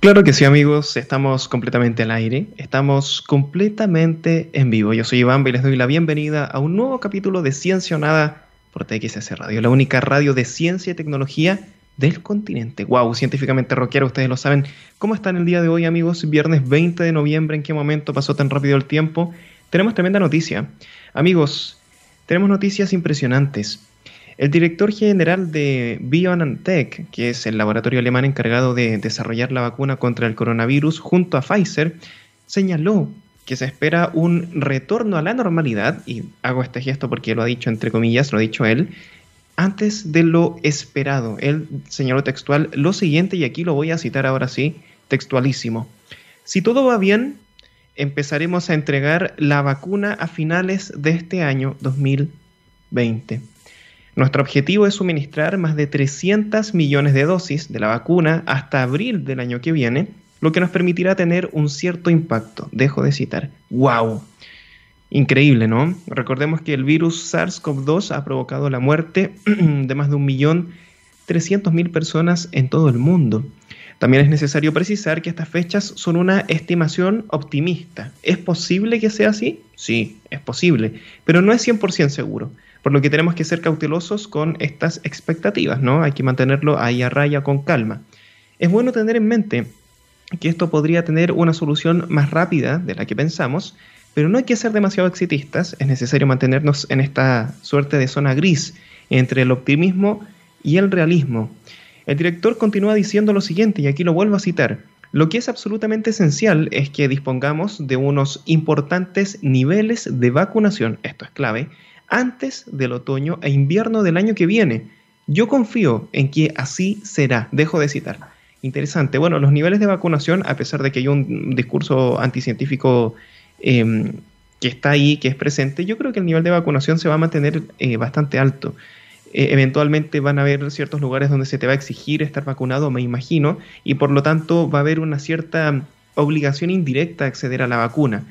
Claro que sí, amigos, estamos completamente al aire, estamos completamente en vivo. Yo soy Iván y les doy la bienvenida a un nuevo capítulo de Ciencia o Nada por TXS Radio, la única radio de ciencia y tecnología del continente. Wow, científicamente rockero, ustedes lo saben. ¿Cómo están el día de hoy, amigos? Viernes 20 de noviembre, ¿en qué momento pasó tan rápido el tiempo? Tenemos tremenda noticia. Amigos, tenemos noticias impresionantes. El director general de BioNTech, que es el laboratorio alemán encargado de desarrollar la vacuna contra el coronavirus junto a Pfizer, señaló que se espera un retorno a la normalidad, y hago este gesto porque lo ha dicho entre comillas, lo ha dicho él, antes de lo esperado. Él señaló textual lo siguiente, y aquí lo voy a citar ahora sí, textualísimo. Si todo va bien, empezaremos a entregar la vacuna a finales de este año 2020. Nuestro objetivo es suministrar más de 300 millones de dosis de la vacuna hasta abril del año que viene, lo que nos permitirá tener un cierto impacto. Dejo de citar. ¡Wow! Increíble, ¿no? Recordemos que el virus SARS-CoV-2 ha provocado la muerte de más de un millón mil personas en todo el mundo. También es necesario precisar que estas fechas son una estimación optimista. ¿Es posible que sea así? Sí, es posible, pero no es 100% seguro por lo que tenemos que ser cautelosos con estas expectativas, ¿no? Hay que mantenerlo ahí a raya con calma. Es bueno tener en mente que esto podría tener una solución más rápida de la que pensamos, pero no hay que ser demasiado exitistas, es necesario mantenernos en esta suerte de zona gris entre el optimismo y el realismo. El director continúa diciendo lo siguiente, y aquí lo vuelvo a citar, lo que es absolutamente esencial es que dispongamos de unos importantes niveles de vacunación, esto es clave, antes del otoño e invierno del año que viene. Yo confío en que así será. Dejo de citar. Interesante. Bueno, los niveles de vacunación, a pesar de que hay un discurso anticientífico em, que está ahí, que es presente, yo creo que el nivel de vacunación se va a mantener eh, bastante alto. Eh, eventualmente van a haber ciertos lugares donde se te va a exigir estar vacunado, me imagino, y por lo tanto va a haber una cierta obligación indirecta a acceder a la vacuna.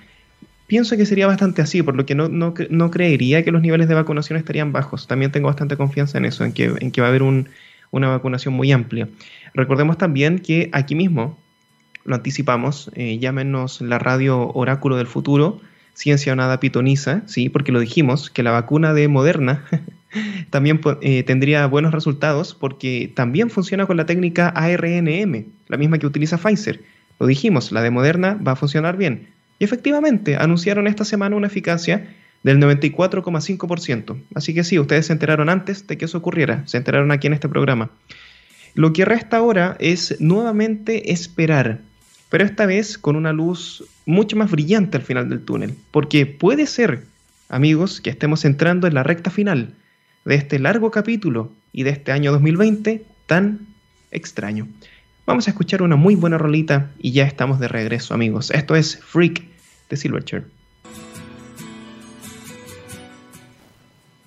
Pienso que sería bastante así, por lo que no, no, creería que los niveles de vacunación estarían bajos. También tengo bastante confianza en eso, en que, en que va a haber una vacunación muy amplia. Recordemos también que aquí mismo, lo anticipamos, eh, llámenos la radio Oráculo del Futuro, Ciencia Nada Pitoniza, ¿sí? porque lo dijimos, que la vacuna de Moderna también eh, tendría buenos resultados porque también funciona con la técnica ARNM, la misma que utiliza Pfizer. Lo dijimos, la de Moderna va a funcionar bien. Y efectivamente, anunciaron esta semana una eficacia del 94,5%. Así que sí, ustedes se enteraron antes de que eso ocurriera, se enteraron aquí en este programa. Lo que resta ahora es nuevamente esperar, pero esta vez con una luz mucho más brillante al final del túnel, porque puede ser, amigos, que estemos entrando en la recta final de este largo capítulo y de este año 2020 tan extraño. Vamos a escuchar una muy buena rolita y ya estamos de regreso, amigos. Esto es Freak de Silverchair.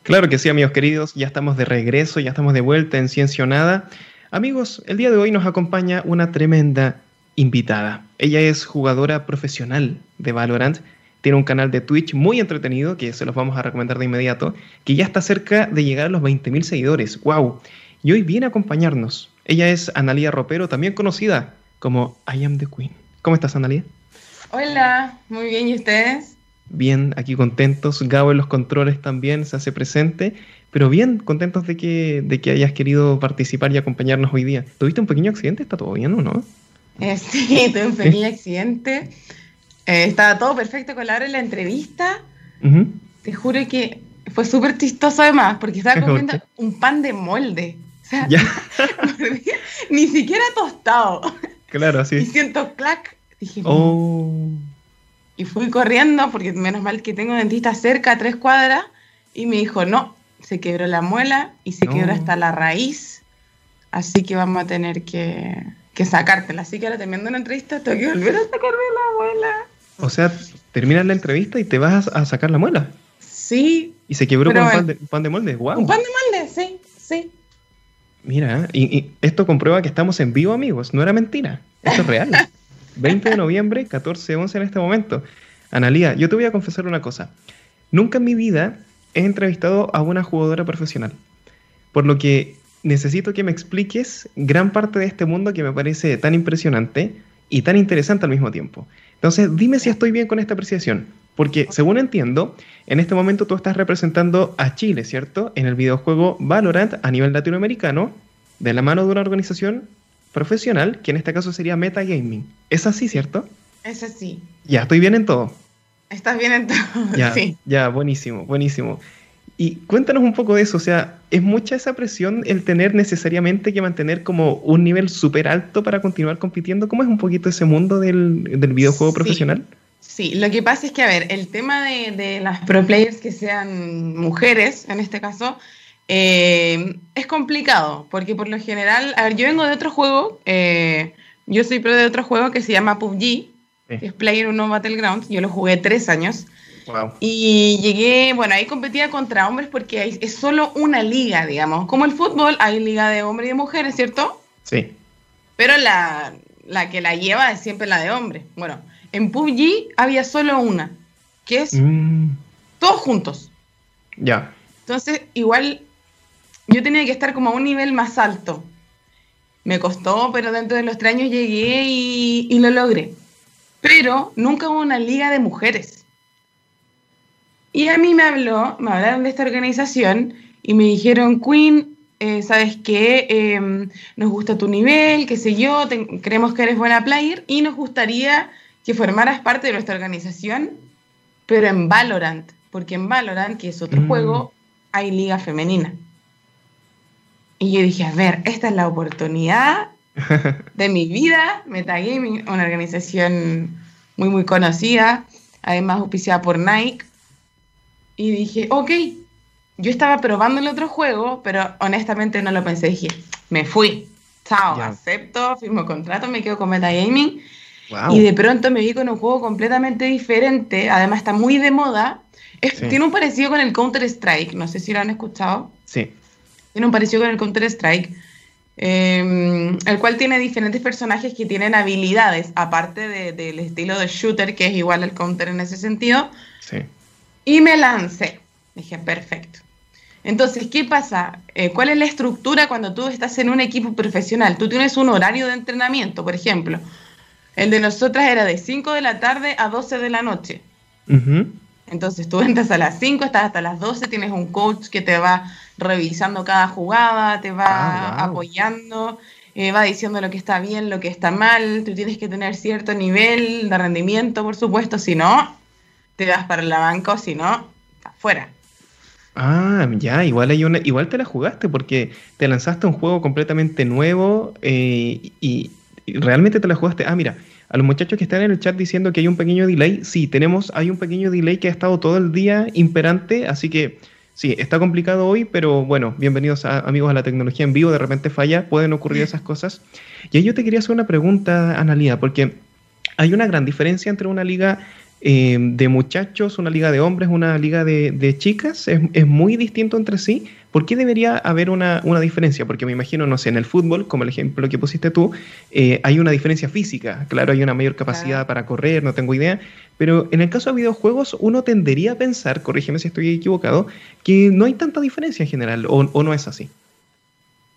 Claro que sí, amigos queridos, ya estamos de regreso, ya estamos de vuelta en Ciencia Nada. Amigos, el día de hoy nos acompaña una tremenda invitada. Ella es jugadora profesional de Valorant, tiene un canal de Twitch muy entretenido que se los vamos a recomendar de inmediato, que ya está cerca de llegar a los 20.000 seguidores. ¡Wow! Y hoy viene a acompañarnos ella es Analia Ropero, también conocida como I Am the Queen. ¿Cómo estás, Analia? Hola, muy bien, ¿y ustedes? Bien, aquí contentos. Gabo en los controles también se hace presente, pero bien contentos de que, de que hayas querido participar y acompañarnos hoy día. ¿Tuviste un pequeño accidente? ¿Está todo bien o no? Eh, sí, tuve un pequeño accidente. Eh, estaba todo perfecto con la hora de la entrevista. Te juro que fue súper chistoso además, porque estaba comiendo un pan de molde. ni siquiera tostado. Claro, así. Y siento clac. Dije, oh. Y fui corriendo, porque menos mal que tengo un dentista cerca, a tres cuadras, y me dijo, no, se quebró la muela y se quebró hasta la raíz, así que vamos a tener que, que sacártela. Así que ahora terminando una entrevista, tengo que volver a sacarme la muela. O sea, terminas la entrevista y te vas a sacar la muela. Sí. ¿Y se quebró con un pan, de, un pan de molde? Wow. Un pan de molde, sí, sí. Mira, y, esto comprueba que estamos en vivo, amigos. No era mentira. Esto es real. 20 de noviembre, 14-11 en este momento. Analía, yo te voy a confesar una cosa. Nunca en mi vida he entrevistado a una jugadora profesional. Por lo que necesito que me expliques gran parte de este mundo que me parece tan impresionante y tan interesante al mismo tiempo. Entonces, dime si estoy bien con esta apreciación. Porque, según entiendo, en este momento tú estás representando a Chile, ¿cierto? En el videojuego Valorant a nivel latinoamericano, de la mano de una organización profesional, que en este caso sería Metagaming. ¿Es así, cierto? Es así. Ya, estoy bien en todo. Estás bien en todo. Ya, sí. ya, buenísimo, buenísimo. Y cuéntanos un poco de eso, o sea, ¿es mucha esa presión el tener necesariamente que mantener como un nivel súper alto para continuar compitiendo? ¿Cómo es un poquito ese mundo del, del videojuego profesional? Sí, lo que pasa es que, a ver, el tema de, de las pro players que sean mujeres, en este caso, eh, es complicado, porque por lo general, a ver, yo vengo de otro juego, eh, yo soy pro de otro juego que se llama PUBG, sí. que es Player Uno Battlegrounds, yo lo jugué tres años. Wow. Y llegué, bueno, ahí competía contra hombres porque hay, es solo una liga, digamos. Como el fútbol, hay liga de hombres y de mujeres, ¿cierto? Sí. Pero la, la que la lleva es siempre la de hombres. Bueno, en PUBG había solo una, que es mm. todos juntos. Ya. Entonces, igual yo tenía que estar como a un nivel más alto. Me costó, pero dentro de los tres años llegué y, y lo logré. Pero nunca hubo una liga de mujeres. Y a mí me habló, me hablaron de esta organización y me dijeron, Queen, eh, ¿sabes qué? Eh, nos gusta tu nivel, qué sé yo, te, creemos que eres buena player y nos gustaría que formaras parte de nuestra organización, pero en Valorant, porque en Valorant, que es otro mm. juego, hay liga femenina. Y yo dije, a ver, esta es la oportunidad de mi vida, Metagaming, una organización muy, muy conocida, además auspiciada por Nike y dije, ok, yo estaba probando el otro juego, pero honestamente no lo pensé. Dije, me fui. Chao, yeah. acepto, firmo contrato, me quedo con Metagaming. Wow. Y de pronto me vi con un juego completamente diferente. Además, está muy de moda. Es, sí. Tiene un parecido con el Counter-Strike. No sé si lo han escuchado. Sí. Tiene un parecido con el Counter-Strike. Eh, el cual tiene diferentes personajes que tienen habilidades, aparte del de, de estilo de shooter, que es igual al Counter en ese sentido. Sí. Y me lancé. Dije, perfecto. Entonces, ¿qué pasa? Eh, ¿Cuál es la estructura cuando tú estás en un equipo profesional? Tú tienes un horario de entrenamiento, por ejemplo. El de nosotras era de 5 de la tarde a 12 de la noche. Uh -huh. Entonces tú entras a las 5, estás hasta las 12, tienes un coach que te va revisando cada jugada, te va ah, wow. apoyando, eh, va diciendo lo que está bien, lo que está mal. Tú tienes que tener cierto nivel de rendimiento, por supuesto, si no, te vas para la banca o si no, afuera. Ah, ya, igual hay una, igual te la jugaste porque te lanzaste un juego completamente nuevo eh, y, y, realmente te la jugaste. Ah, mira, a los muchachos que están en el chat diciendo que hay un pequeño delay, sí, tenemos, hay un pequeño delay que ha estado todo el día imperante, así que sí, está complicado hoy, pero bueno, bienvenidos a, amigos a la tecnología en vivo, de repente falla, pueden ocurrir esas cosas. Y ahí yo te quería hacer una pregunta, Analia, porque hay una gran diferencia entre una liga eh, de muchachos, una liga de hombres, una liga de, de chicas, es, es, muy distinto entre sí. ¿Por qué debería haber una, una, diferencia? Porque me imagino, no sé, en el fútbol, como el ejemplo que pusiste tú, eh, hay una diferencia física. Claro, hay una mayor capacidad claro. para correr, no tengo idea. Pero en el caso de videojuegos, uno tendería a pensar, corrígeme si estoy equivocado, que no hay tanta diferencia en general, o, o no es así.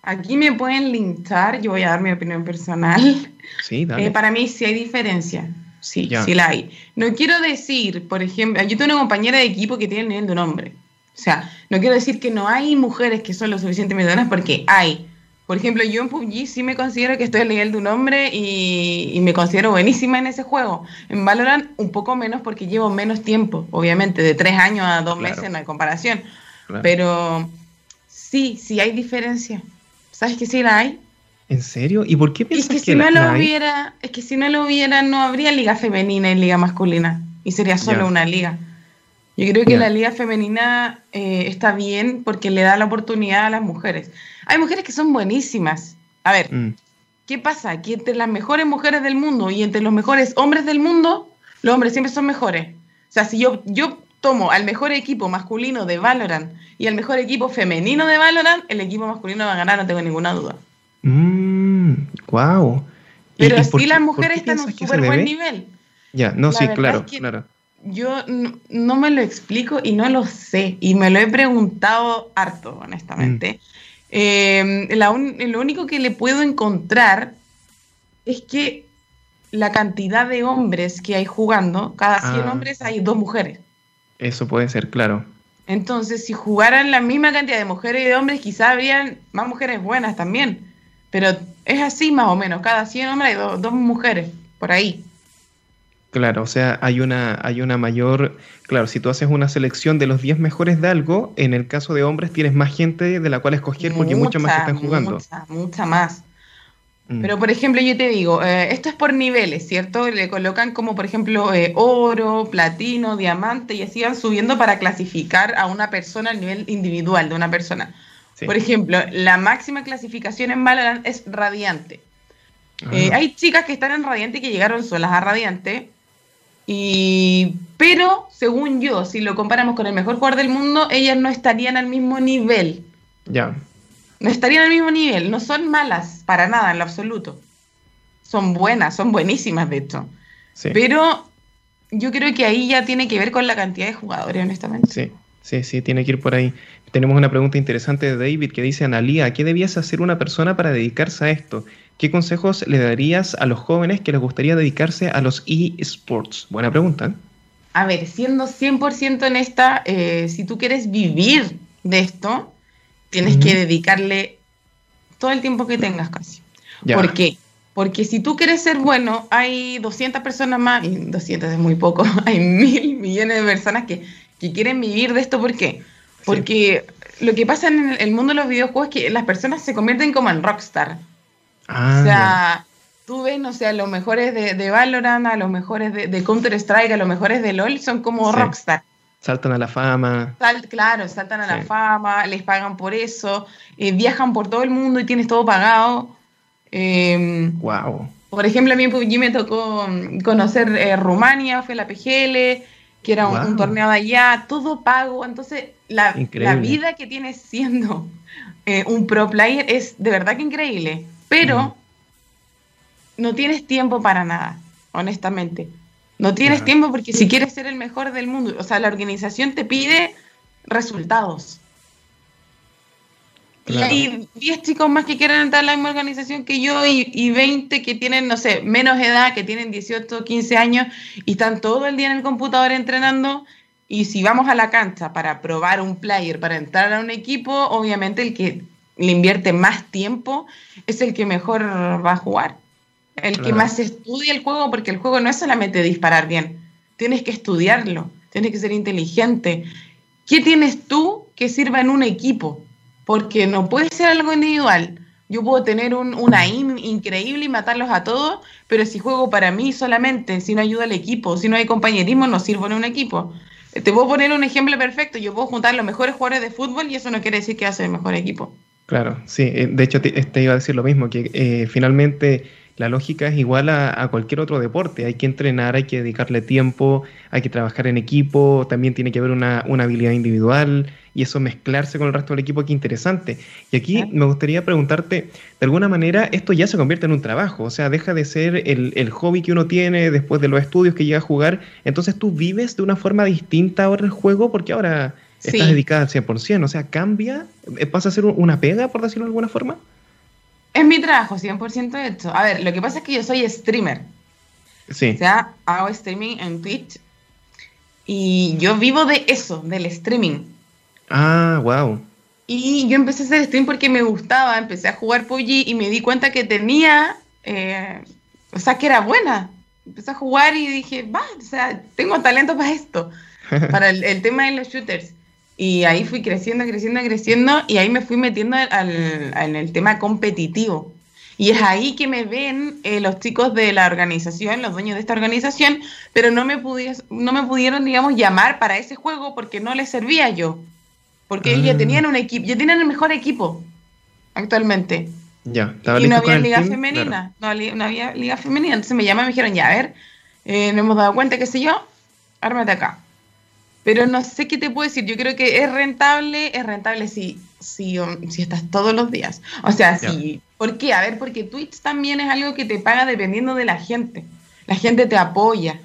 Aquí me pueden linchar, yo voy a dar mi opinión personal. Sí, dale. Eh, para mí sí hay diferencia sí, sí la hay. No quiero decir, por ejemplo, yo tengo una compañera de equipo que tiene el nivel de un hombre. O sea, no quiero decir que no hay mujeres que son lo suficientemente buenas porque hay. Por ejemplo, yo en PUBG sí me considero que estoy al nivel de un hombre y, y, me considero buenísima en ese juego. En Valorant un poco menos porque llevo menos tiempo, obviamente, de tres años a dos claro. meses no hay comparación. Claro. Pero sí, sí hay diferencia. ¿Sabes que sí la hay? ¿En serio? ¿Y por qué piensas es que, que si la, no lo hubiera, es que si no lo hubiera no habría liga femenina y liga masculina y sería solo yeah. una liga. Yo creo que yeah. la liga femenina eh, está bien porque le da la oportunidad a las mujeres. Hay mujeres que son buenísimas. A ver, mm. ¿qué pasa? Que entre las mejores mujeres del mundo y entre los mejores hombres del mundo, los hombres siempre son mejores. O sea, si yo, yo tomo al mejor equipo masculino de Valorant y al mejor equipo femenino de Valorant, el equipo masculino va a ganar, no tengo ninguna duda. Mmm, wow. Pero sí las mujeres están en un súper buen nivel. Ya, no, la sí, claro, es que claro. Yo no, no, me lo explico y no lo sé. Y me lo he preguntado harto, honestamente. Mm. Eh, la un, lo único que le puedo encontrar es que la cantidad de hombres que hay jugando. Cada 100 ah. hombres hay dos mujeres. Eso puede ser, claro. Entonces, si jugaran la misma cantidad de mujeres y de hombres, quizá habrían más mujeres buenas también. Pero es así más o menos. Cada 100 hombres hay dos mujeres, por ahí. Claro, o sea, hay una, hay una mayor, claro, si tú haces una selección de los 10 mejores de algo, en el caso de hombres tienes más gente de la cual escoger porque mucha, más están jugando. Mucha, mucha más. Mm. Pero, por ejemplo, yo te digo, eh, esto es por niveles, ¿cierto? Le colocan como, por ejemplo, eh, oro, platino, diamante, y así van subiendo para clasificar a una persona al nivel individual de una persona. Por ejemplo, la máxima clasificación en Valorant es radiante. Eh, ah. hay chicas que están en radiante y que llegaron solas a radiante, y, pero, según yo, si lo comparamos con el mejor jugador del mundo, ellas no estarían al mismo nivel. Ya. No estarían al mismo nivel. No son malas, para nada, en lo absoluto. Son buenas, son buenísimas, de hecho. Sí. Pero yo creo que ahí ya tiene que ver con la cantidad de jugadores, honestamente. Sí, sí, sí, tiene que ir por ahí. Tenemos una pregunta interesante de David que dice, Analía, ¿qué debías hacer una persona para dedicarse a esto? ¿Qué consejos le darías a los jóvenes que les gustaría dedicarse a los eSports? Buena pregunta. A ver, siendo 100% honesta, eh, si tú quieres vivir de esto, tienes que dedicarle todo el tiempo que tengas casi. ¿Por qué? Porque si tú quieres ser bueno, hay 200 personas más, y 200 es muy poco, hay mil millones de personas que, quieren vivir de esto. ¿Por qué? Porque lo que pasa en el mundo de los videojuegos es que las personas se convierten como en rockstar. Ah, o sea, tú ves, no sé, a los mejores de, de Valorant, a los mejores de, Counter-Strike, a los mejores de LOL, son como rockstar. Saltan a la fama. claro, saltan a la fama, les pagan por eso, eh, viajan por todo el mundo y tienes todo pagado. wow. Em, por ejemplo, a mí me tocó conocer eh, Rumania, fue la PGL, que era un, torneo de allá, todo pago. Entonces, la, la vida que tienes siendo eh, un pro player es de verdad que increíble pero no tienes tiempo para nada, honestamente. No tienes tiempo porque si quieres ser el mejor del mundo, o sea, la organización te pide resultados. Y hay 10 chicos más que quieren entrar a la misma organización que yo y, y, 20 que tienen, no sé, menos edad, que tienen 18, 15 años y están todo el día en el computador entrenando. Y si vamos a la cancha para probar un player, para entrar a un equipo, obviamente el que le invierte más tiempo, es el que mejor va a jugar. El que más estudia el juego, porque el juego no es solamente disparar bien, tienes que estudiarlo, tienes que ser inteligente. ¿Qué tienes tú que sirva en un equipo? Porque no puede ser algo individual. Yo puedo tener un, una IM increíble y matarlos a todos, pero si juego para mí solamente, si no ayuda al equipo, si no hay compañerismo, no sirvo en un equipo. Te puedo poner un ejemplo perfecto. Yo puedo juntar los mejores jugadores de fútbol y eso no quiere decir que hace el mejor equipo. Claro, sí. Eh, de hecho, te, iba a decir lo mismo, que eh, finalmente la lógica es igual a, cualquier otro deporte. Hay que entrenar, hay que dedicarle tiempo, hay que trabajar en equipo, también tiene que haber una, habilidad individual y eso mezclarse con el resto del equipo, qué interesante. Y aquí me gustaría preguntarte, de alguna manera, esto ya se convierte en un trabajo, o sea, deja de ser el, el hobby que uno tiene después de los estudios que llega a jugar, entonces tú vives de una forma distinta ahora el juego porque ahora estás dedicada al 100%, o sea, cambia, eh, pasa a ser una pega, por decirlo de alguna forma. Es mi trabajo, 100% hecho. A ver, lo que pasa es que yo soy streamer. Sí. O sea, hago streaming en Twitch y yo vivo de eso, del streaming. Ah, wow. Y yo empecé a hacer stream porque me gustaba, empecé a jugar PUBG y me di cuenta que tenía, eh, o sea, que era buena. Empecé a jugar y dije, va, o sea, tengo talento para esto, para el tema de los shooters. Y ahí fui creciendo, creciendo, creciendo y ahí me fui metiendo al, en el tema competitivo. Y es ahí que me ven eh, los chicos de la organización, los dueños de esta organización, pero no me, no me pudieron, digamos, llamar para ese juego porque no les servía yo. Porque ellos ya ah. tenían un equipo, ya tenían el mejor equipo actualmente. Ya, y no había liga femenina, no, había liga femenina. Entonces me llaman y me dijeron, ya, a ver, eh, nos hemos dado cuenta, qué sé yo, ármate acá. Pero no sé qué te puedo decir. Yo creo que es rentable, es rentable si, si, si estás todos los días. O sea, si. ¿Por qué? A ver, porque Twitch también es algo que te paga dependiendo de la gente. La gente te apoya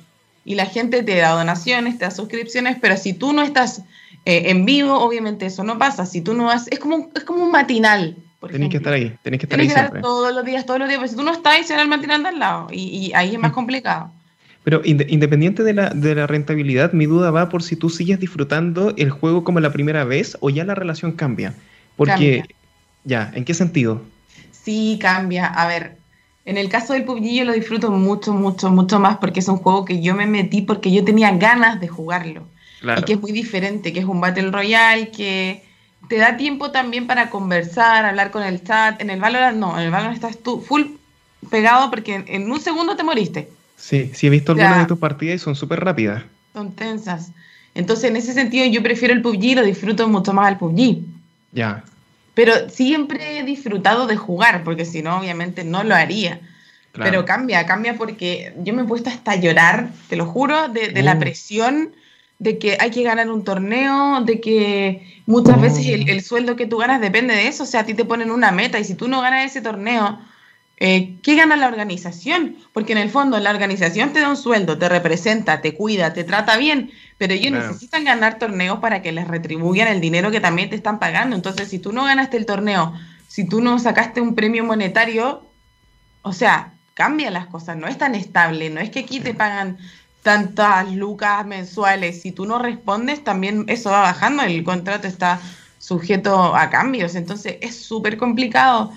y la gente te da donaciones, te da suscripciones, pero si tú no estás eh, en vivo, obviamente eso no pasa. Si tú no haces. Es como, es como un matinal. Tenés que estar ahí, tenés que estar tenés ahí que estar todos los días, todos los días, pero si tú no estás, se va el mantiene al lado, y, y, ahí es más mm. complicado. Pero independiente de la, de la rentabilidad, mi duda va por si tú sigues disfrutando el juego como la primera vez o ya la relación cambia. Porque, ya, ¿en qué sentido? Sí, cambia. A ver, en el caso del PUBG yo lo disfruto mucho, mucho, mucho más porque es un juego que yo me metí porque yo tenía ganas de jugarlo. Y que es muy diferente, que es un Battle Royale, que te da tiempo también para conversar, hablar con el chat. En el Valorant no, en el Valorant estás tú full pegado porque en, un segundo te moriste. Sí, sí he visto algunas de tus partidas y son súper rápidas. Son tensas. Entonces, en ese sentido, yo prefiero el PUBG y lo disfruto mucho más al PUBG. Ya. Pero siempre he disfrutado de jugar, porque si no, obviamente no lo haría. Pero cambia, cambia porque yo me he puesto hasta llorar, te lo juro, de, la uh. presión de que hay que ganar un torneo, de que muchas veces el, el, sueldo que tú ganas depende de eso. O sea, a ti te ponen una meta y si tú no ganas ese torneo, eh, ¿qué gana la organización? Porque en el fondo la organización te da un sueldo, te representa, te cuida, te trata bien, pero ellos necesitan ganar torneos para que les retribuyan el dinero que también te están pagando. Entonces, si tú no ganaste el torneo, si tú no sacaste un premio monetario, o sea, cambia las cosas, no es tan estable, no es que aquí te pagan tantas lucas mensuales, si tú no respondes, también eso va bajando, el contrato está sujeto a cambios, entonces es súper complicado.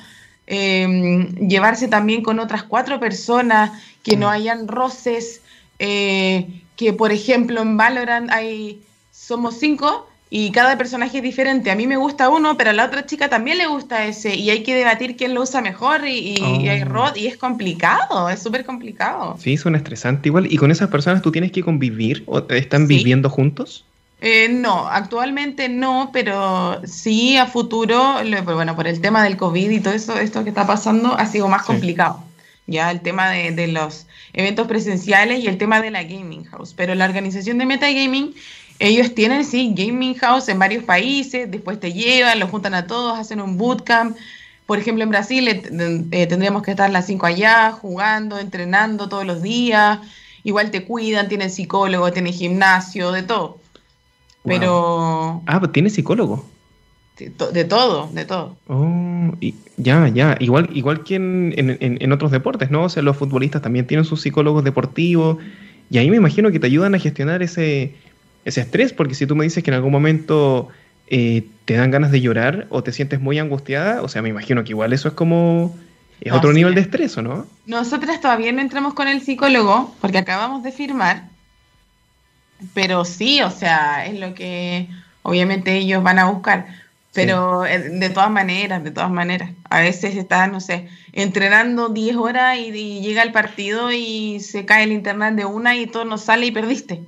Em, llevarse también con otras cuatro personas, que no mm. hayan roces, eh, que por ejemplo en Valorant hay, somos cinco y cada personaje es diferente. A mí me gusta uno, pero a la otra chica también le gusta ese y hay que debatir quién lo usa mejor y, hay oh. rod y es complicado, es súper complicado. Sí, suena estresante igual. ¿Y con esas personas tú tienes que convivir o están viviendo juntos? Eh, no, actualmente no, pero sí a futuro, bueno, por el tema del COVID y todo eso, esto que está pasando, ha sido más complicado. Ya el tema de, los eventos presenciales y el tema de la gaming house. Pero la organización de Metagaming, ellos tienen, sí, gaming house en varios países, después te llevan, los juntan a todos, hacen un bootcamp. Por ejemplo, en Brasil eh, eh, tendríamos que estar las cinco allá, jugando, entrenando todos los días. Igual te cuidan, tienen psicólogo, tienen gimnasio, de todo. Pero. Ah, pues tiene psicólogo. De, todo, de todo. Oh, y, ya, ya. Igual, igual que en, en, otros deportes, ¿no? O sea, los futbolistas también tienen sus psicólogos deportivos. Y ahí me imagino que te ayudan a gestionar ese, ese estrés, porque si tú me dices que en algún momento eh, te dan ganas de llorar o te sientes muy angustiada, o sea, me imagino que igual eso es como. Es otro nivel de estrés, ¿o no? Nosotras todavía no entramos con el psicólogo porque acabamos de firmar pero sí, o sea, es lo que obviamente ellos van a buscar. Pero eh, de todas maneras, de todas maneras. A veces estás, no sé, entrenando 10 horas y, llega el partido y se cae el internet de una y todo no sale y perdiste.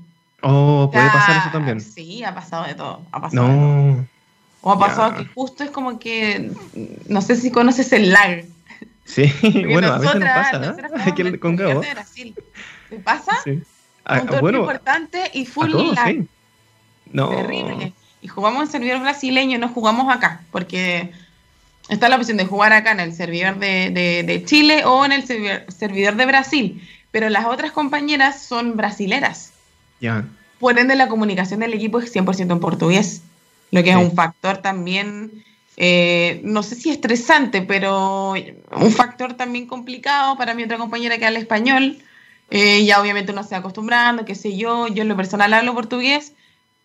Oh, puede pasar eso también. Sí, ha pasado de todo. Ha pasado no. O ha pasado que justo es como que, no sé si conoces el lag. Sí, bueno, a veces nos pasa, ¿no? con Gabo. ¿Te pasa? Sí. Ah, un torneo importante y full lag. No. Terrible. Y jugamos en servidor brasileño, no jugamos acá, porque está la opción de jugar acá en el servidor de, Chile o en el servidor, de Brasil, pero las otras compañeras son brasileras. Ya. Por ende, la comunicación del equipo es 100% en portugués, lo que es un factor también, eh, no sé si estresante, pero un factor también complicado para mi otra compañera que habla español eh, ya obviamente uno se va acostumbrando, qué sé yo. Yo en lo personal hablo portugués,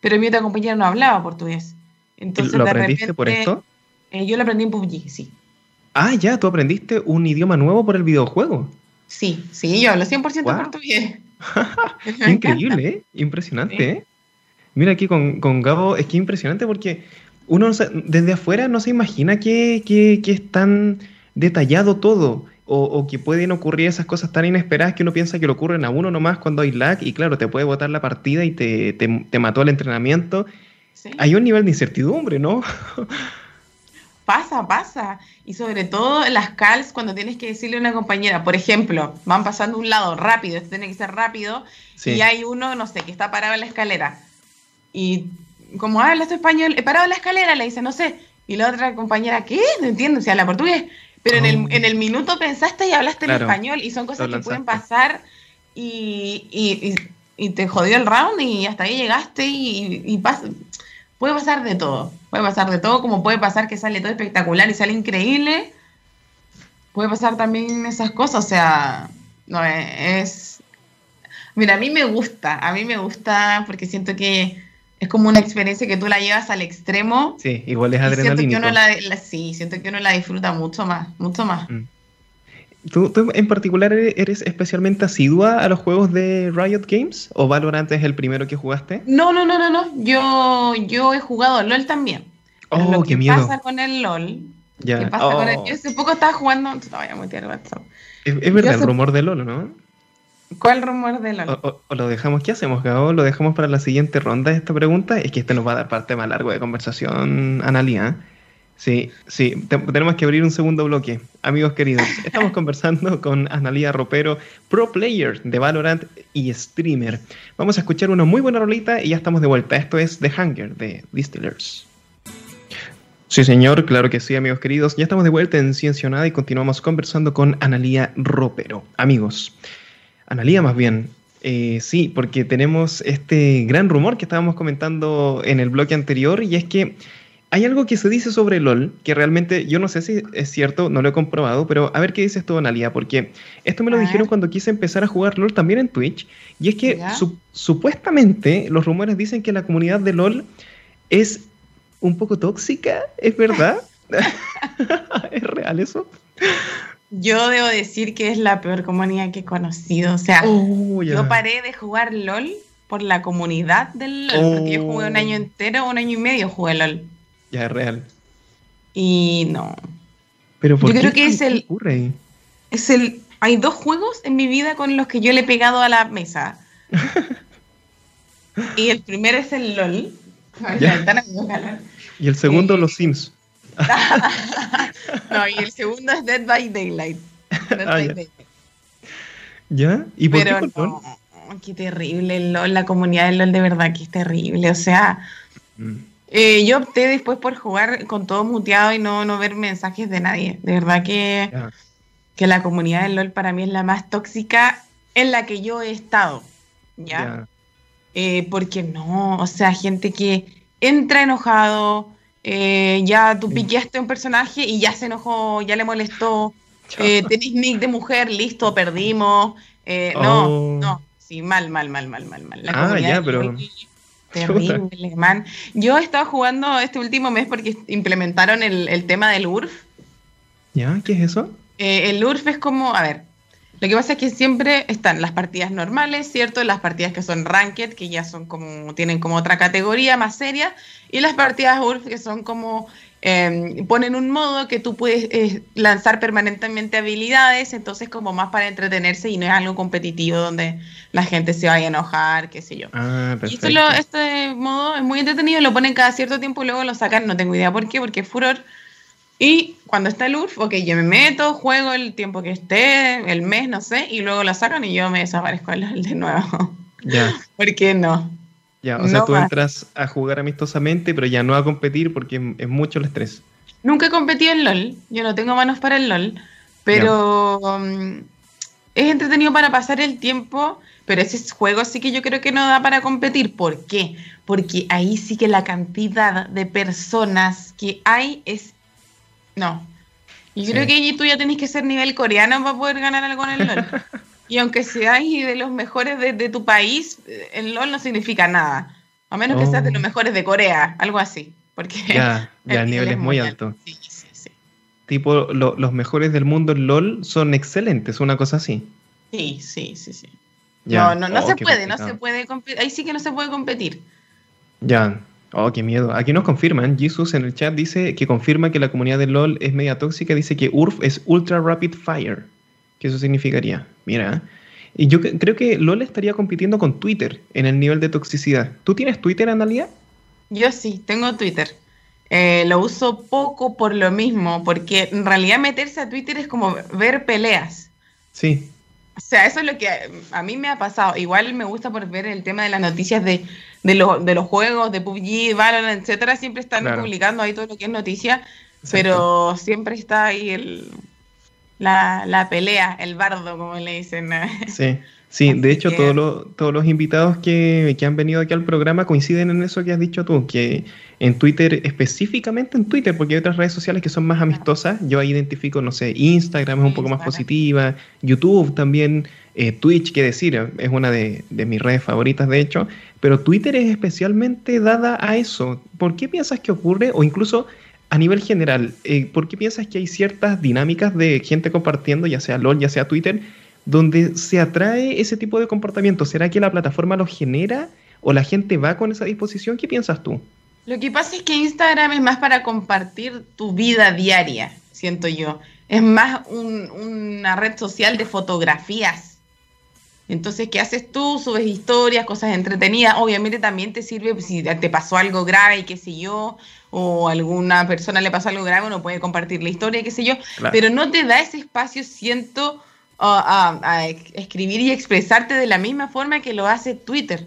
pero mi otra compañera no hablaba portugués. Entonces, ¿Lo aprendiste por esto? Eh, yo lo aprendí en PUBG, sí. Ah, ya, tú aprendiste un idioma nuevo por el videojuego. Sí, sí, yo hablo 100% portugués. Increíble, ¿eh? Impresionante, ¿eh? Mira aquí con, con, Gabo, es que impresionante porque uno desde afuera no se imagina que, que, que es tan detallado todo o, que pueden ocurrir esas cosas tan inesperadas que uno piensa que le ocurren a uno nomás cuando hay lag y claro, te puede botar la partida y te, te, mató el entrenamiento. Hay un nivel de incertidumbre, ¿no? Pasa, pasa. Y sobre todo las calls cuando tienes que decirle a una compañera, por ejemplo, van pasando un lado rápido, esto tiene que ser rápido, y hay uno, no sé, que está parado en la escalera. Y como habla este español, he parado en la escalera, le dice, no sé. Y la otra compañera, ¿qué? No entiendo, si habla portugués. Pero en, el, oh. en el minuto pensaste y hablaste en español y son cosas que pueden pasar y, y, y, te jodió el round y hasta ahí llegaste y, puede pasar de todo. Puede pasar de todo, como puede pasar que sale todo espectacular y sale increíble. Puede pasar también esas cosas, o sea, no es... Mira, a mí me gusta, a mí me gusta porque siento que es como una experiencia que tú la llevas al extremo. Sí, igual es adrenalínico. sí, siento que uno la disfruta mucho más, mucho más. Mm. ¿Tú, en particular eres especialmente asidua a los juegos de Riot Games? ¿O Valorant es el primero que jugaste? No, no, no, no, no. Yo, yo he jugado LOL también. Oh, lo que pasa con el LOL. Ya. ¿Qué pasa con el... Oh. Yo hace poco estaba jugando. No voy a meter Es, es verdad, el rumor de LOL, ¿no? ¿Cuál rumor de LOL? O, lo dejamos, ¿qué hacemos, Gabo? ¿Lo dejamos para la siguiente ronda de esta pregunta? Es que este nos va a dar parte más largo de conversación, Analia. Sí, sí, tenemos que abrir un segundo bloque. Amigos queridos, estamos conversando con Analia Ropero, pro player de Valorant y streamer. Vamos a escuchar una muy buena rolita y ya estamos de vuelta. Esto es The Hunger de Distillers. Sí, señor, claro que sí, amigos queridos. Ya estamos de vuelta en Ciencia Nada y continuamos conversando con Analia Ropero. Amigos, Analia más bien, eh, sí, porque tenemos este gran rumor que estábamos comentando en el bloque anterior y es que hay algo que se dice sobre LOL que realmente yo no sé si es cierto, no lo he comprobado, pero a ver qué dices tú, Analia, porque esto me lo dijeron cuando quise empezar a jugar LOL también en Twitch, y es que supuestamente los rumores dicen que la comunidad de LOL es un poco tóxica, ¿es verdad? ¿Es real eso? Yo debo decir que es la peor comunidad que he conocido, o sea, oh, yo paré de jugar LOL por la comunidad del LOL, porque yo jugué un año oh. entero, un año y medio jugué LOL. Ya es real. Y no. Pero ¿por yo creo que es el. Ocurre? Es el. Hay dos juegos en mi vida con los que yo le he pegado a la mesa. y el primero es el LOL. y el segundo, los Sims. no, y el segundo es Dead by Daylight. Ah, ya. ¿Y por Pero qué no, qué terrible el LOL, la comunidad del LOL de verdad que es terrible. O sea, mm. Eh, yo opté después por jugar con todo muteado y no, no ver mensajes de nadie. De verdad que, que la comunidad del LOL para mí es la más tóxica en la que yo he estado. ¿Ya? Eh, porque no, o sea, gente que entra enojado, eh, ya tú piqueaste un personaje y ya se enojó, ya le molestó, eh, tenés nick de mujer, listo, perdimos. No, oh. no, sí, mal, mal, mal, mal, mal, mal. ah, ya, pero... Terrible, man. Yo he estado jugando este último mes porque implementaron el, tema del URF. ¿Ya? ¿Qué es eso? Eh, el URF es como, a ver, lo que pasa es que siempre están las partidas normales, ¿cierto? Las partidas que son ranked, que ya son como, tienen como otra categoría más seria, y las partidas URF que son como Em, ponen un modo que tú puedes eh, lanzar permanentemente habilidades, entonces como más para entretenerse y no es algo competitivo donde la gente se vaya a enojar, qué sé yo. Ah, y este modo es muy entretenido, lo ponen cada cierto tiempo y luego lo sacan, no tengo idea por qué, porque es furor. Y cuando está el URF, ok, yo me meto, juego el tiempo que esté, el mes, no sé, y luego lo sacan y yo me desaparezco de nuevo. Ya. ¿Por qué no? Ya, o sea, tú entras a jugar amistosamente, pero ya no a competir porque es, mucho el estrés. Nunca he competido en LOL, yo no tengo manos para el LOL, pero um, es entretenido para pasar el tiempo, pero ese juego sí que yo creo que no da para competir. ¿Por qué? Porque ahí sí que la cantidad de personas que hay es... No. Yo creo que tú ya tenés que ser nivel coreano para poder ganar algo en el LOL. Y aunque seas de los mejores de, tu país, el LOL no significa nada. A menos que seas de los oh. mejores de Corea, algo así. Porque ya, el, nivel, es muy alto. Sí, sí, sí. Tipo, los mejores del mundo en LOL son excelentes, una cosa así. Sí, sí, sí, sí. No, no, no oh, se puede, no se puede competir. Ahí sí que no se puede competir. Ya. Oh, qué miedo. Aquí nos confirman. Jesus en el chat dice que confirma que la comunidad de LOL es media tóxica. Dice que URF es Ultra Rapid Fire. ¿Qué eso significaría? Mira. Y yo creo que LOL estaría compitiendo con Twitter en el nivel de toxicidad. ¿Tú tienes Twitter, Analia? Yo sí, tengo Twitter. Eh, lo uso poco por lo mismo, porque en realidad meterse a Twitter es como ver peleas. Sí. O sea, eso es lo que a, mí me ha pasado. Igual me gusta por ver el tema de las noticias de, de, de los juegos, de PUBG, Valorant, etcétera. Siempre están publicando ahí todo lo que es noticia, pero siempre está ahí el, la, la pelea, el bardo, como le dicen. Sí. Sí, de hecho, todos, todos los invitados que, que, han venido aquí al programa coinciden en eso que has dicho tú, que en Twitter, específicamente en Twitter, porque hay otras redes sociales que son más amistosas, yo ahí identifico, no sé, Instagram es un poco más positiva, YouTube también, eh, Twitch, qué decir, es una de, de, mis redes favoritas, de hecho, pero Twitter es especialmente dada a eso. ¿Por qué piensas que ocurre? O incluso a nivel general, eh, ¿por qué piensas que hay ciertas dinámicas de gente compartiendo, ya sea LOL, ya sea Twitter, donde se atrae ese tipo de comportamiento? ¿Será que la plataforma lo genera o la gente va con esa disposición? ¿Qué piensas tú? Lo que pasa es que Instagram es más para compartir tu vida diaria, siento yo. Es más una red social de fotografías. Entonces, ¿qué haces tú? Subes historias, cosas entretenidas. Obviamente también te sirve si te pasó algo grave y qué sé yo, o alguna persona le pasó algo grave, uno puede compartir la historia, qué sé yo, pero no te da ese espacio, siento, a, escribir y expresarte de la misma forma que lo hace Twitter.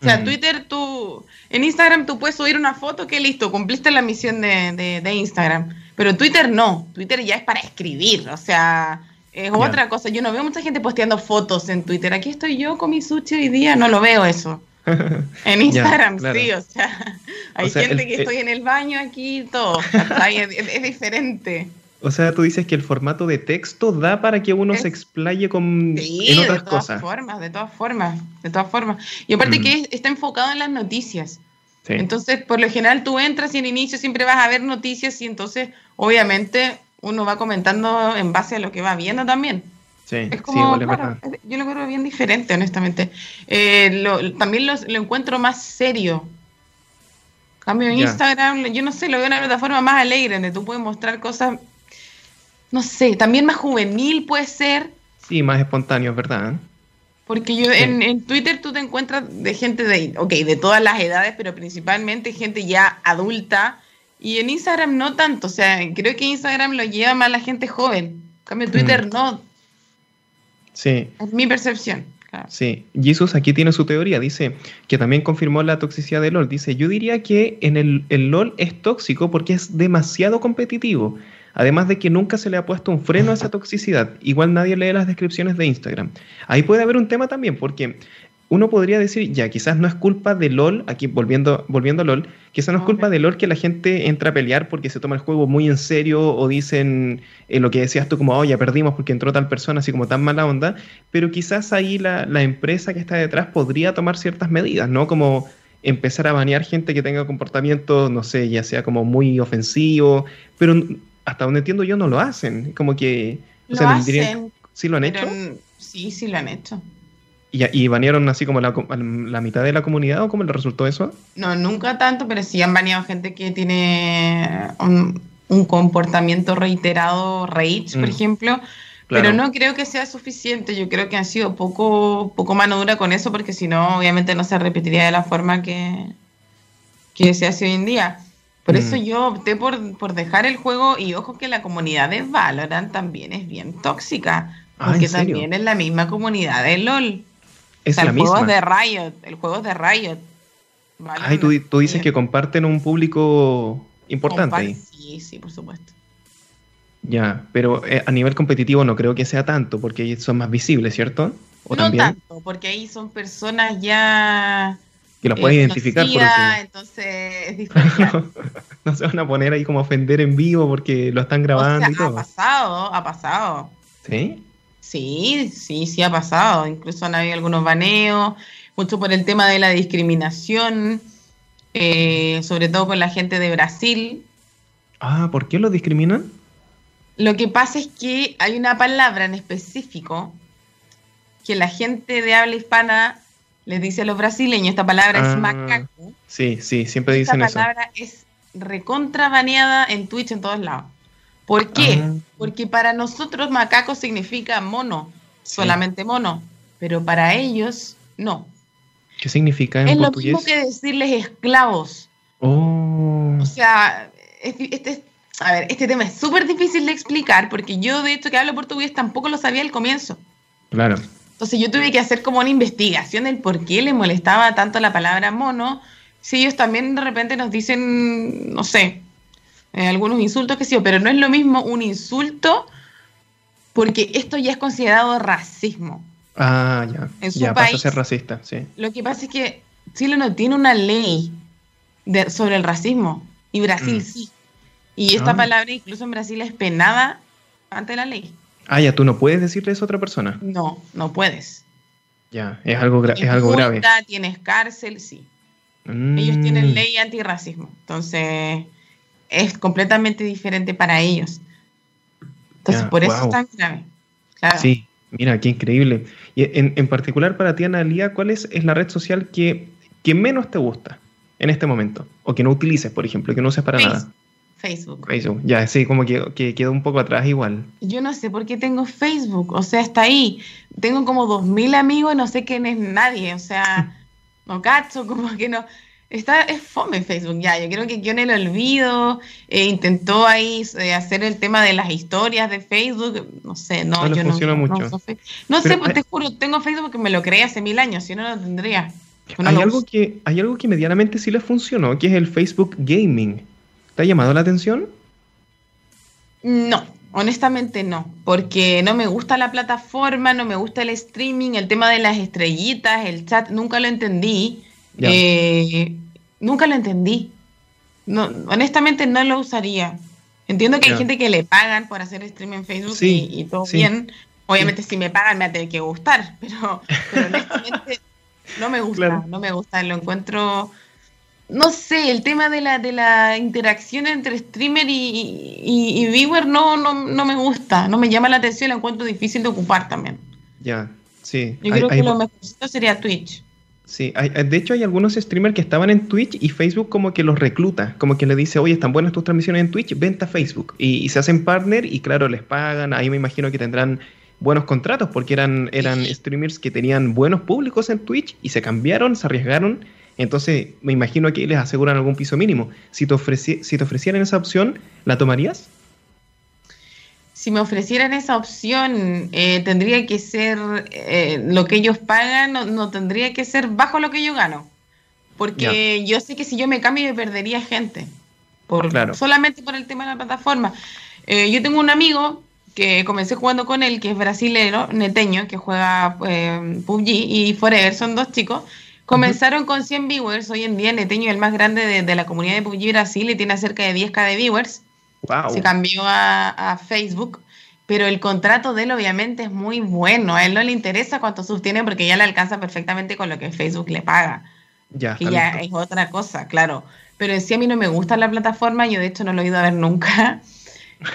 O sea, Twitter, tú, en Instagram tú puedes subir una foto que listo, cumpliste la misión de, de, Instagram, pero Twitter no, Twitter ya es para escribir, o sea, es otra cosa. Yo no veo mucha gente posteando fotos en Twitter. Aquí estoy yo con mi sushi hoy día, no lo veo eso. en Instagram sí, o sea, hay gente que estoy en el baño aquí, todo, es diferente. O sea, tú dices que el formato de texto da para que uno se explaye con, en otras de todas formas, de todas formas, de todas formas. Y aparte mm. que está enfocado en las noticias. Entonces, por lo general, tú entras y en inicio siempre vas a ver noticias y entonces, obviamente, uno va comentando en base a lo que va viendo también. Sí, es como, yo lo veo bien diferente, honestamente. Eh, también lo, encuentro más serio. Cambio en Instagram, yo no sé, lo veo una plataforma más alegre, donde tú puedes mostrar cosas no sé, también más juvenil puede ser. Sí, más espontáneo, ¿verdad? Porque yo en, Twitter tú te encuentras de gente de, ok, de todas las edades, pero principalmente gente ya adulta. Y en Instagram no tanto, o sea, creo que Instagram lo lleva más la gente joven. En cambio, Twitter mm. no. Sí. Es mi percepción. Sí, Jesus aquí tiene su teoría, dice que también confirmó la toxicidad de LOL. Dice, yo diría que en el, el LOL es tóxico porque es demasiado competitivo. Además de que nunca se le ha puesto un freno a esa toxicidad. Igual nadie lee las descripciones de Instagram. Ahí puede haber un tema también, porque uno podría decir, ya, quizás no es culpa de LOL, aquí volviendo, volviendo a LOL, quizás no es culpa de LOL que la gente entra a pelear porque se toma el juego muy en serio o dicen eh, lo que decías tú como, oh, ya perdimos porque entró tal persona, así como tan mala onda, pero quizás ahí la, la empresa que está detrás podría tomar ciertas medidas, ¿no? Como empezar a banear gente que tenga comportamiento, no sé, ya sea como muy ofensivo, pero hasta donde entiendo yo no lo hacen. Como que... lo hacen, ¿Sí lo han hecho? Sí, sí lo han hecho. ¿Y, y banearon así como la, la, mitad de la comunidad o cómo le resultó eso? No, nunca tanto, pero sí han baneado gente que tiene un, comportamiento reiterado, rage, por mm. ejemplo. Pero no creo que sea suficiente. Yo creo que han sido poco, poco mano dura con eso, porque si no, obviamente no se repetiría de la forma que, que se hace hoy en día. Por eso mm. yo opté por, dejar el juego y ojo que la comunidad de Valorant también es bien tóxica, ah, porque también es la misma comunidad de LOL. Es el juego es de Riot, el juego es de Riot. Ay, tú, tú, dices que comparten un público importante. sí, sí, por supuesto. Ya, pero eh, a nivel competitivo no creo que sea tanto, porque son más visibles, ¿cierto? ¿O no tanto, porque ahí son personas ya que los puedes identificar. Por entonces es diferente. no se van a poner ahí como a ofender en vivo porque lo están grabando y todo. Ha pasado, ha pasado. ¿Sí? Sí, sí, sí ha pasado. Incluso han habido algunos baneos, mucho por el tema de la discriminación, eh, sobre todo con la gente de Brasil. Ah, ¿por qué lo discriminan? Lo que pasa es que hay una palabra en específico que la gente de habla hispana les dice a los brasileños, esta palabra es ah, macaco. Sí, sí, siempre dicen eso. Esta palabra es recontrabaneada en Twitch en todos lados. ¿Por qué? Ah. Porque para nosotros macaco significa mono, solamente mono, pero para ellos no. ¿Qué significa en es portugués? Es lo mismo que decirles esclavos. Oh. O sea, este, a ver, este tema es súper difícil de explicar porque yo, de hecho, que hablo portugués tampoco lo sabía al comienzo. Claro. Entonces yo tuve que hacer como una investigación del por qué le molestaba tanto la palabra mono, si ellos también de repente nos dicen, no sé, eh, algunos insultos que sí, pero no es lo mismo un insulto porque esto ya es considerado racismo. Ah, ya. En su ya país, pasa a ser racista, sí. Lo que pasa es que Chile no tiene una ley de, sobre el racismo y Brasil Mm. sí. Y esta Ah. palabra incluso en Brasil es penada ante la ley. Ah, ya, tú no puedes decirle eso a otra persona. No, no puedes. Ya, es algo, gra- es algo grave. Tienes cárcel, sí. Ellos Mm, tienen ley antirracismo. Entonces, es completamente diferente para ellos. Entonces, por eso es tan grave. Claro. Sí, mira, qué increíble. Y en, en particular para ti, Analia, ¿cuál es, es la red social que, que menos te gusta en este momento? O que no utilices, por ejemplo, que no uses para nada. Facebook. Facebook. Ya, sí, como que, que quedó un poco atrás igual. Yo no sé por qué tengo Facebook, o sea, está ahí. Tengo como dos mil amigos y no sé quién es nadie, o sea, no cacho, como que no. Está, es fome Facebook ya, yo creo que yo en el olvido, eh, intentó ahí eh, hacer el tema de las historias de Facebook, no sé, no, No yo no, mucho. no sé, pues hay- te juro, tengo Facebook que me lo creé hace mil años, si no lo tendría. Hay, lo algo que, hay algo que medianamente sí le funcionó, que es el Facebook Gaming. ¿Te ha llamado la atención? No, honestamente no, porque no me gusta la plataforma, no me gusta el streaming, el tema de las estrellitas, el chat, nunca lo entendí. Eh, nunca lo entendí. No, honestamente no lo usaría. Entiendo que hay gente que le pagan por hacer stream en Facebook Sí, y, y todo sí. bien. Obviamente si me pagan me va a tener que gustar, pero, pero honestamente no me gusta, Claro. no me gusta, lo encuentro no sé, el tema de la, de la interacción entre streamer y, y, y viewer no, no, no me gusta, no me llama la atención, lo encuentro difícil de ocupar también. Ya, sí. Yo creo que lo mejorcito sería Twitch. Sí, hay- de hecho hay algunos streamers que estaban en Twitch y Facebook como que los recluta, como que le dice, oye, están buenas tus transmisiones en Twitch, venta a Facebook. Y, y se hacen partner y claro, les pagan, ahí me imagino que tendrán buenos contratos porque eran, eran streamers que tenían buenos públicos en Twitch y se cambiaron, se arriesgaron. Entonces me imagino que les aseguran algún piso mínimo. Si te, ofreci- si te ofrecieran esa opción, ¿la tomarías? Si me ofrecieran esa opción, eh, tendría que ser eh, lo que ellos pagan, no, no tendría que ser bajo lo que yo gano. Porque yo sé que si yo me cambio, me perdería gente. Por, Claro. Solamente por el tema de la plataforma. Eh, yo tengo un amigo que comencé jugando con él, que es brasilero, neteño, que juega PUBG y Forever, son dos chicos. Comenzaron con 100 viewers, hoy en día Neteño es el más grande de, de la comunidad de PUBG Brasil y tiene cerca de 10k de viewers Wow. se cambió a, a Facebook, pero el contrato de él obviamente es muy bueno. A él no le interesa cuánto subs tiene porque ya le alcanza perfectamente con lo que Facebook le paga, Ya, que ya listo. es otra cosa, claro. Pero en sí a mí no me gusta la plataforma, yo de hecho no lo he ido a ver nunca.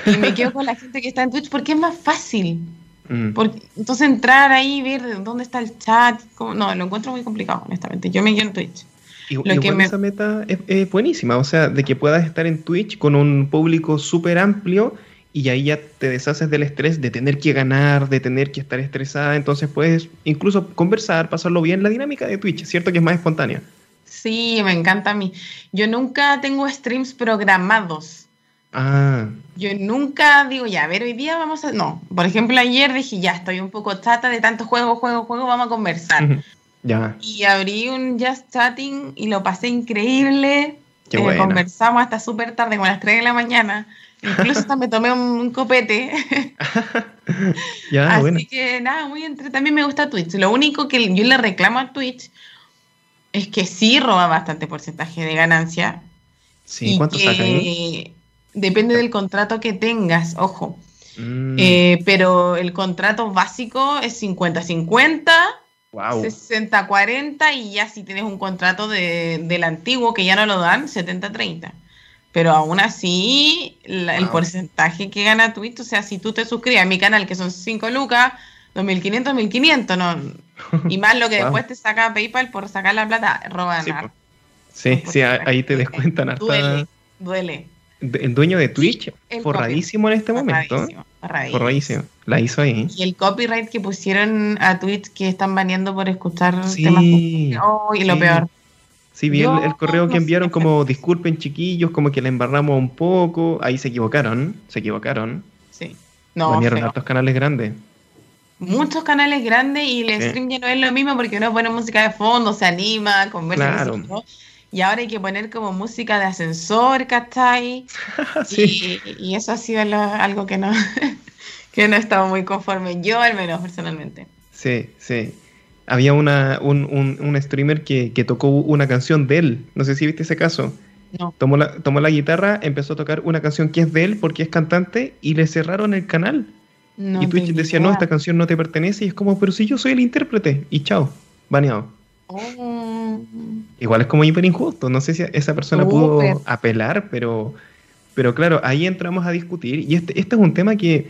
Y me quedo con la gente que está en Twitch porque es más fácil. Mm. Porque, entonces entrar ahí, ver dónde está el chat, no, lo encuentro muy complicado, honestamente. Yo me quedo en Twitch. Y- Lo Igual que me- esa meta es, es buenísima, o sea, de que puedas estar en Twitch con un público súper amplio y ahí ya te deshaces del estrés de tener que ganar, de tener que estar estresada, entonces puedes incluso conversar, pasarlo bien, la dinámica de Twitch, cierto que es más espontánea. Sí, me encanta a mí. Yo nunca tengo streams programados. Ah, Yo nunca digo, ya, a ver, hoy día vamos a... No, por ejemplo, ayer dije, ya, estoy un poco chata de tanto juego, juego, juego, vamos a conversar. Ya, Y abrí un Just Chatting y lo pasé increíble. Qué Eh, conversamos hasta súper tarde, como a las 3 de la mañana. Incluso hasta me tomé un, un copete. ya, Así bueno. que nada, muy entre. También me gusta Twitch. Lo único que yo le reclamo a Twitch es que sí roba bastante porcentaje de ganancia. Sí, y ¿cuánto que saca ahí? Depende del contrato que tengas, ojo. Mm, Eh, pero el contrato básico es 50-50, wow. 60-40 y ya si tienes un contrato de- del antiguo que ya no lo dan, 70-30. Pero aún así, la- el porcentaje que gana Twitch, o sea, si tú te suscribes a mi canal, que son 5 lucas, 2.500, 1.500, ¿no? Y más lo que Wow. después te saca PayPal por sacar la plata, roban Sí, po. Sí, sí, ahí te descuentan harta. Duele, duele. El dueño de Twitch, el forradísimo en este momento. Forradísimo, forradísimo. Forradísimo. La hizo ahí. Y el copyright que pusieron a Twitch que están baneando por escuchar Sí, temas. Oh, y lo peor. Sí, vi el, correo no que enviaron sé. como disculpen chiquillos, como que la embarramos un poco. Ahí se equivocaron, se equivocaron. Sí. No, Banearon hartos canales grandes. Muchos canales grandes y el Sí. stream ya no es lo mismo porque uno pone música de fondo, se anima, conversa. Claro. Y ahora hay que poner como música de ascensor, ¿cachai? sí. Y, y eso ha sido lo- algo que no, que no he estado muy conforme, yo al menos personalmente. Sí, sí. Había una, un, un, streamer que, que, tocó una canción de él. No sé si viste ese caso. No. Tomó la, tomó la guitarra, empezó a tocar una canción que es de él porque es cantante y le cerraron el canal. y Twitch decía, no, esta canción no te pertenece. Y es como, pero si yo soy el intérprete. Y chao, baneado. Oh. Igual es como hiper injusto. No sé si esa persona pudo apelar, pero, pero claro, ahí entramos a discutir. Y este, este es un tema que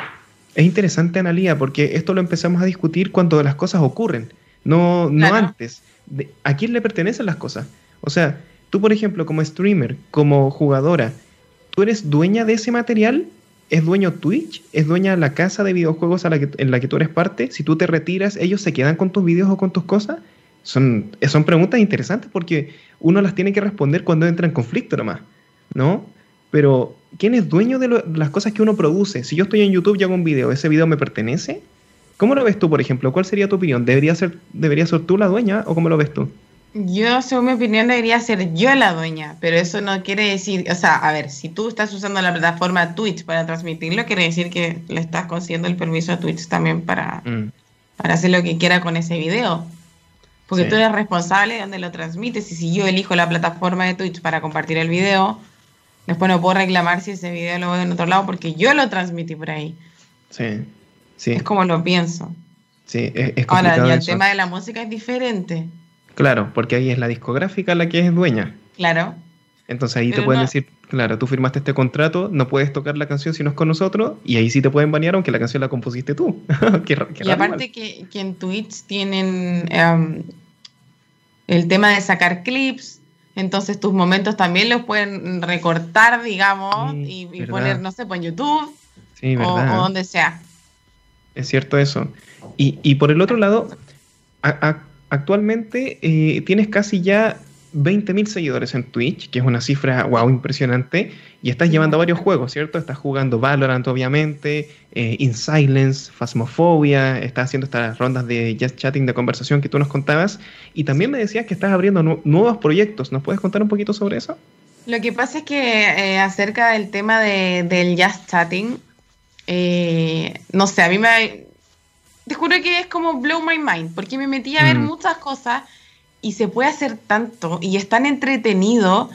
es interesante, Analía, porque esto lo empezamos a discutir cuando las cosas ocurren, no, no antes. ¿A quién le pertenecen las cosas? O sea, tú, por ejemplo, como streamer, como jugadora, ¿tú eres dueña de ese material? ¿Es dueño Twitch? ¿Es dueña la casa de videojuegos a la que, en la que tú eres parte? Si tú te retiras, ¿ellos se quedan con tus videos o con tus cosas? Son, son preguntas interesantes porque uno las tiene que responder cuando entra en conflicto nomás, ¿no? Pero, ¿quién es dueño de, las cosas que uno produce? Si yo estoy en YouTube y hago un video, ¿ese video me pertenece? ¿Cómo lo ves tú, por ejemplo? ¿Cuál sería tu opinión? ¿Debería ser, debería ser tú la dueña o cómo lo ves tú? Yo, según mi opinión, debería ser yo la dueña, pero eso no quiere decir, o sea, a ver, si tú estás usando la plataforma Twitch para transmitirlo, quiere decir que le estás consiguiendo el permiso a Twitch también para, mm. para hacer lo que quiera con ese video. Porque tú eres responsable de donde lo transmites y si yo elijo la plataforma de Twitch para compartir el video, Después no puedo reclamar si ese video lo veo en otro lado porque yo lo transmití por ahí. Sí, sí. Es como lo pienso. Sí, es, es Ahora, y el tema de la música es diferente. Claro, porque ahí es la discográfica la que es dueña. Claro. Entonces ahí te pueden decir, claro, tú firmaste este contrato, no puedes tocar la canción si no es con nosotros, y ahí sí te pueden banear aunque la canción la compusiste tú. y aparte que, en Twitch tienen em, el tema de sacar clips, entonces tus momentos también los pueden recortar, digamos, y, poner, no sé, pues en YouTube o, donde sea. Es cierto eso. Y, por el otro lado, actualmente eh, tienes casi ya 20.000 seguidores en Twitch, que es una cifra, wow, impresionante, y estás llevando varios juegos, ¿cierto? Estás jugando Valorant, obviamente, eh, In Silence, Phasmophobia, estás haciendo estas rondas de just chatting, de conversación que tú nos contabas, y también me decías que estás abriendo nuevos proyectos, ¿nos puedes contar un poquito sobre eso? Lo que pasa es que eh, acerca del tema de, del just chatting, eh, no sé, a mí me... Te juro que es como blow my mind, porque me metí a ver mm. muchas cosas y se puede hacer tanto y es tan entretenido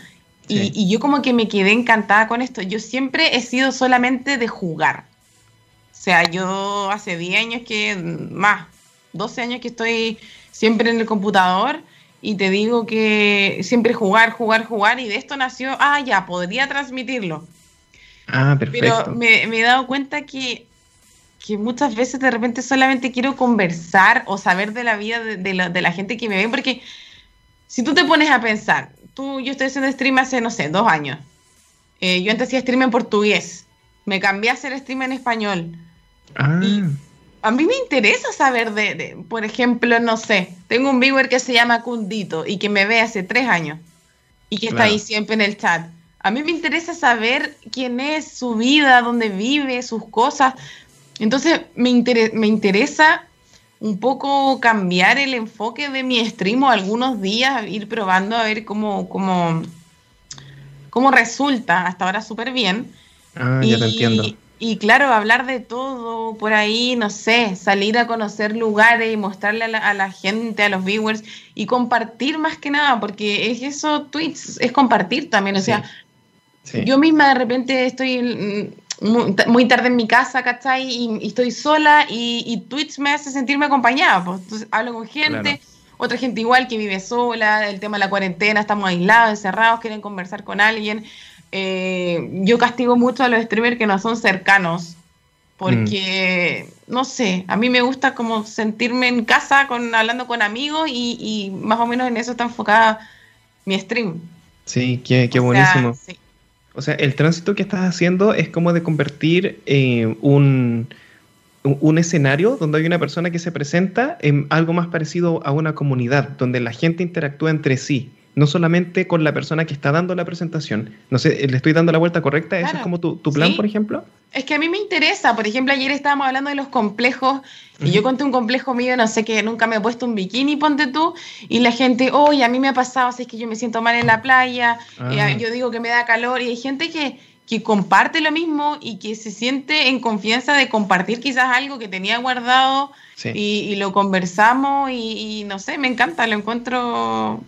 y, yo como que me quedé encantada con esto. Yo siempre he sido solamente de jugar. O sea, yo hace 10 años que, más, 12 años que estoy siempre en el computador y te digo que siempre jugar, jugar, jugar y de esto nació, ah, ya, podría transmitirlo. Ah, perfecto. Pero me, he dado cuenta que, que, muchas veces de repente solamente quiero conversar o saber de la vida de, de, la, de la gente que me ve, porque si tú te pones a pensar, tú, yo estoy haciendo stream hace, no sé, dos años. Eh, yo antes hacía stream en portugués. Me cambié a hacer stream en español. Ah. a mí me interesa saber de, por ejemplo, no sé, tengo un viewer que se llama Cundito y que me ve hace tres años y que está ahí siempre en el chat. A mí me interesa saber quién es, su vida, dónde vive, sus cosas. Entonces me, me interesa un poco cambiar el enfoque de mi stream o algunos días, ir probando a ver cómo, cómo, cómo resulta. Hasta ahora súper bien. Ah, y, ya te entiendo. Y claro, hablar de todo por ahí, no sé, salir a conocer lugares y mostrarle a la, gente, a los viewers y compartir más que nada, porque es eso, Twitch, es compartir también. O sea, yo misma de repente estoy muy, tarde en mi casa, ¿cachai? Y, estoy sola y, Twitch me hace sentirme acompañada. Pues. Entonces hablo con gente, otra gente igual que vive sola, el tema de la cuarentena, estamos aislados, encerrados, quieren conversar con alguien. Eh, yo castigo mucho a los streamers que no son cercanos, porque, mm. no sé, a mí me gusta como sentirme en casa con, hablando con amigos y, más o menos en eso está enfocada mi stream. Sí, qué, buenísimo. O sea, el tránsito que estás haciendo es como de convertir eh, un, un escenario donde hay una persona que se presenta en algo más parecido a una comunidad, donde la gente interactúa entre sí no solamente con la persona que está dando la presentación. No sé, ¿le estoy dando la vuelta correcta? ¿Eso es como tu, plan, por ejemplo? Es que a mí me interesa. Por ejemplo, ayer estábamos hablando de los complejos y yo conté un complejo mío, no sé, que nunca me he puesto un bikini, ponte tú, y la gente, oye, a mí me ha pasado, así es que yo me siento mal en la playa, y ah. yo digo que me da calor, y hay gente que, que comparte lo mismo y que se siente en confianza de compartir quizás algo que tenía guardado y, lo conversamos y, no sé, me encanta, lo encuentro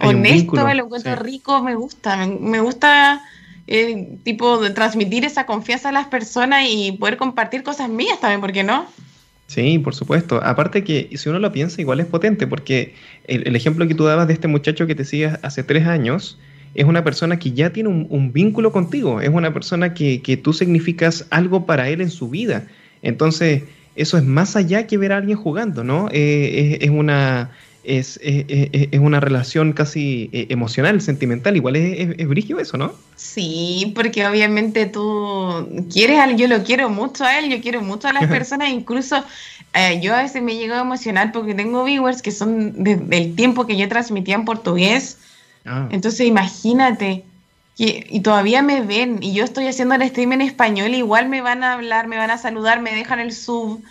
honesto, lo encuentro rico, me gusta, me, gusta eh, tipo de transmitir esa confianza a las personas y poder compartir cosas mías también, ¿por qué no? Sí, por supuesto. Aparte que si uno lo piensa, igual es potente, porque el, ejemplo que tú dabas de este muchacho que te sigue hace tres años, es una persona que ya tiene un, vínculo contigo, es una persona que, que, tú significas algo para él en su vida. Entonces, eso es más allá que ver a alguien jugando, ¿no? Eh, es, una... Es, es, una relación casi eh, emocional, sentimental, igual es, es, brillo eso, ¿no? Sí, porque obviamente tú quieres a él, yo lo quiero mucho a él, yo quiero mucho a las personas, incluso eh, yo a veces me llego a emocionar porque tengo viewers que son del tiempo que yo transmitía en portugués, Ah. Entonces imagínate, que, y todavía me ven, y yo estoy haciendo el stream en español, igual me van a hablar, me van a saludar, me dejan el sub,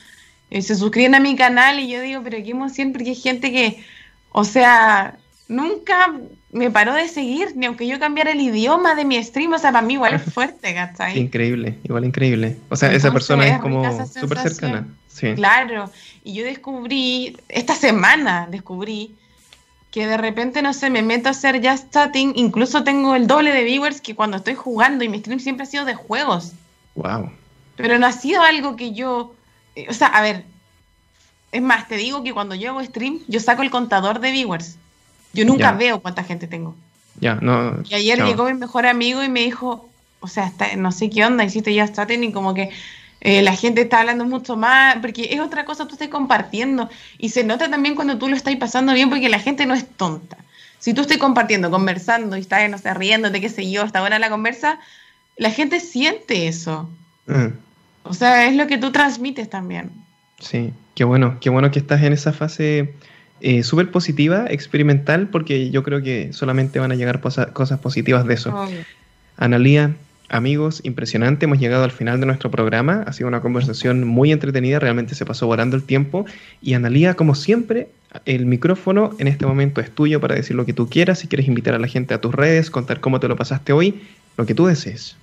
eh, se suscriben a mi canal, y yo digo, pero qué emoción, porque hay gente que, o sea, nunca me paró de seguir, ni aunque yo cambiara el idioma de mi stream, o sea, para mí igual es fuerte, ¿cachai? Increíble, igual increíble. O sea, esa persona es como súper cercana. Claro, y yo descubrí, esta semana descubrí que de repente, no sé, me meto a hacer just chatting, incluso tengo el doble de viewers que cuando estoy jugando y mi stream siempre ha sido de juegos. Wow. Pero no ha sido algo que yo, o sea, a ver, es más, te digo que cuando yo hago stream, yo saco el contador de viewers. Yo nunca veo cuánta gente tengo. Ya, no. Y ayer llegó mi mejor amigo y me dijo, o sea, está, no sé qué onda, hiciste just chatting y como que eh, la gente está hablando mucho más, porque es otra cosa, tú estás compartiendo. Y se nota también cuando tú lo estás pasando bien, porque la gente no es tonta. Si tú estás compartiendo, conversando y estás, no sé, riéndote, qué sé yo, está buena la conversa, la gente siente eso. Mm. O sea, es lo que tú transmites también. Sí, qué bueno, qué bueno que estás en esa fase eh, súper positiva, experimental, porque yo creo que solamente van a llegar cosas positivas de eso. Analía, Amigos, impresionante, hemos llegado al final de nuestro programa, ha sido una conversación muy entretenida, realmente se pasó volando el tiempo y Analía, como siempre, el micrófono en este momento es tuyo para decir lo que tú quieras, si quieres invitar a la gente a tus redes, contar cómo te lo pasaste hoy, lo que tú desees.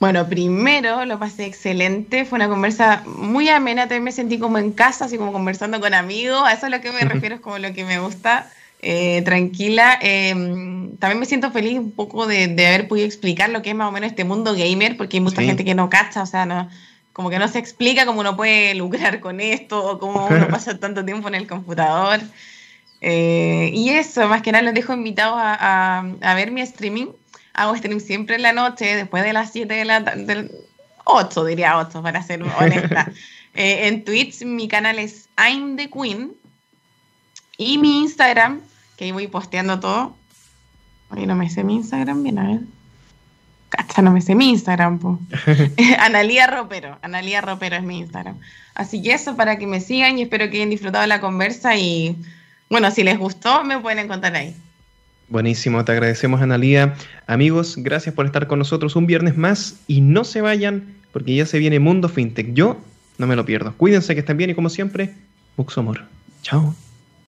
Bueno, primero lo pasé excelente, fue una conversa muy amena, también me sentí como en casa, así como conversando con amigos, a eso es lo que me refiero, es como lo que me gusta. Eh, tranquila. Em, también me siento feliz un poco de, haber podido explicar lo que es más o menos este mundo gamer, porque hay mucha gente que no cacha, o sea, no, como que no se explica cómo uno puede lucrar con esto o cómo uno pasa tanto tiempo en el computador. Eh, y eso, más que nada, los dejo invitados a, ver mi streaming. Hago stream siempre en la noche, después de las 7 de la tarde, 8 diría 8 para ser honesta. Eh, en Twitch mi canal es I'm the Queen y mi Instagram que ahí voy posteando todo. Oye, no me sé mi Instagram bien, a ver. Cacha, no me sé mi Instagram, po. Analía Ropero, Analía Ropero es mi Instagram. Así que eso para que me sigan y espero que hayan disfrutado la conversa y bueno, si les gustó, me pueden encontrar ahí. Buenísimo, te agradecemos Analía. Amigos, gracias por estar con nosotros un viernes más y no se vayan porque ya se viene Mundo FinTech. Yo no me lo pierdo. Cuídense que estén bien y como siempre, Muxo Amor. Chao.